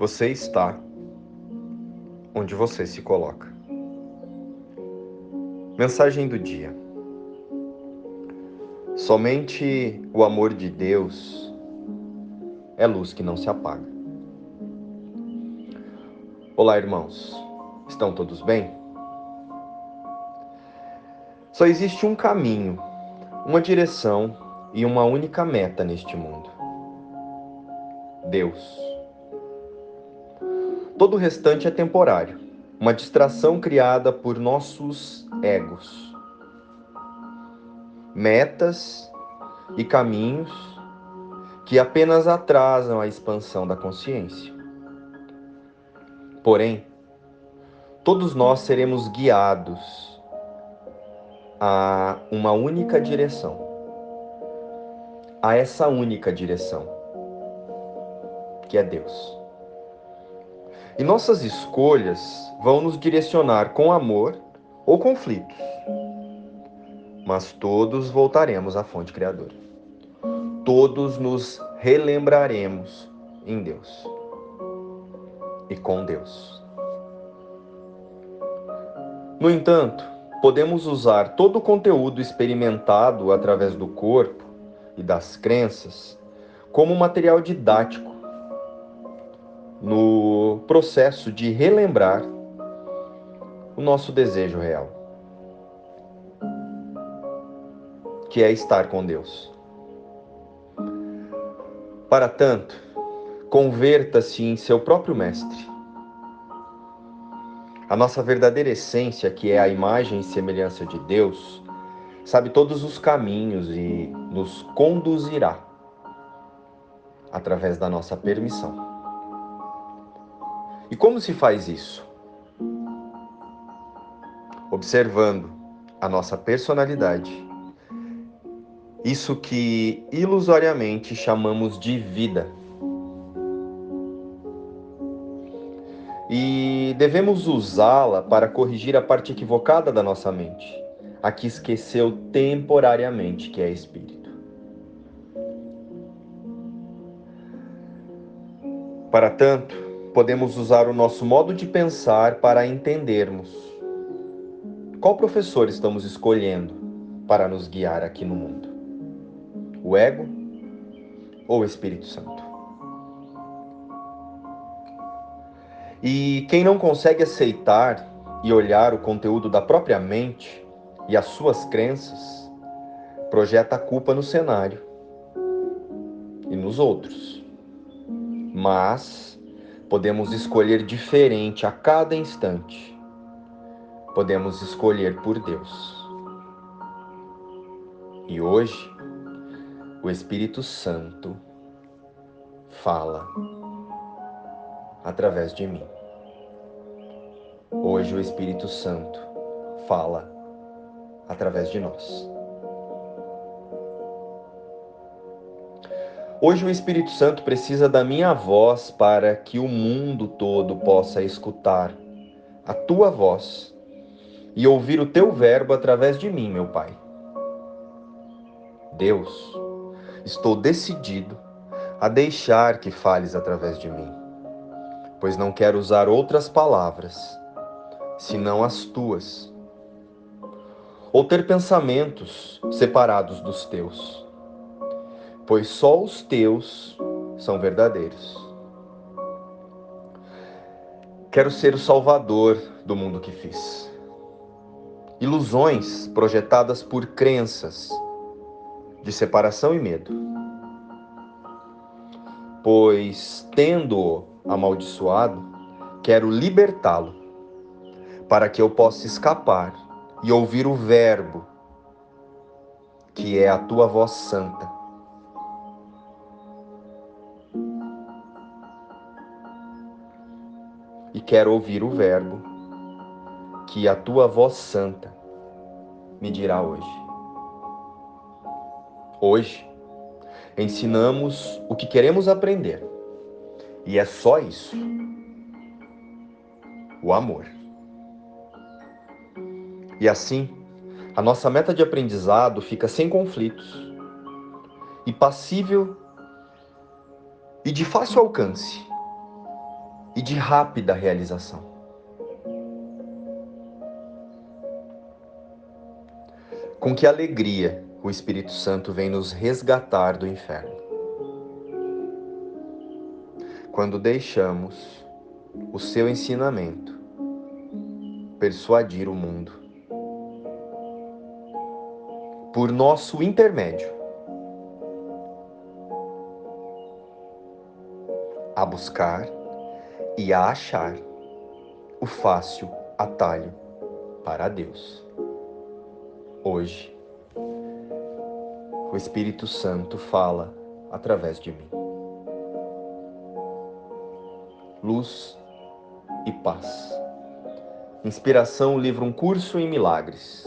Você está onde você se coloca. Mensagem do dia. Somente o amor de Deus é luz que não se apaga. Olá, irmãos. Estão todos bem? Só existe um caminho, uma direção e uma única meta neste mundo: Deus. Todo o restante é temporário, uma distração criada por nossos egos. Metas e caminhos que apenas atrasam a expansão da consciência. Porém, todos nós seremos guiados a uma única direção. A essa única direção, que é Deus. E nossas escolhas vão nos direcionar com amor ou conflitos. Mas todos voltaremos à fonte criadora. Todos nos relembraremos em Deus e com Deus. No entanto, podemos usar todo o conteúdo experimentado através do corpo e das crenças como material didático no processo de relembrar o nosso desejo real, que é estar com Deus. Para tanto, converta-se em seu próprio mestre. A nossa verdadeira essência, que é a imagem e semelhança de Deus, sabe todos os caminhos e nos conduzirá através da nossa permissão. E como se faz isso? Observando a nossa personalidade, isso que ilusoriamente chamamos de vida. E devemos usá-la para corrigir a parte equivocada da nossa mente, a que esqueceu temporariamente que é espírito. Para tanto, podemos usar o nosso modo de pensar para entendermos qual professor estamos escolhendo para nos guiar aqui no mundo: o ego ou o Espírito Santo. E quem não consegue aceitar e olhar o conteúdo da própria mente e as suas crenças, projeta a culpa no cenário e nos outros. Mas Podemos escolher diferente a cada instante. Podemos escolher por Deus. E hoje, o Espírito Santo fala através de mim. Hoje, o Espírito Santo fala através de nós. Hoje o Espírito Santo precisa da minha voz para que o mundo todo possa escutar a tua voz e ouvir o teu verbo através de mim, meu Pai. Deus, estou decidido a deixar que fales através de mim, pois não quero usar outras palavras senão as tuas, ou ter pensamentos separados dos teus pois só os teus são verdadeiros. Quero ser o salvador do mundo que fiz. Ilusões projetadas por crenças de separação e medo. Pois, tendo-o amaldiçoado, quero libertá-lo, para que eu possa escapar e ouvir o Verbo, que é a tua voz santa e quero ouvir o Verbo que a tua voz santa me dirá hoje. Hoje, ensinamos o que queremos aprender e é só isso: o amor. E assim, a nossa meta de aprendizado fica sem conflitos e passível e de fácil alcance e de rápida realização. Com que alegria o Espírito Santo vem nos resgatar do inferno. Quando deixamos o seu ensinamento persuadir o mundo por nosso intermédio a buscar e a achar o fácil atalho para Deus. Hoje, o Espírito Santo fala através de mim. Luz e paz. Inspiração, livro Um Curso em Milagres,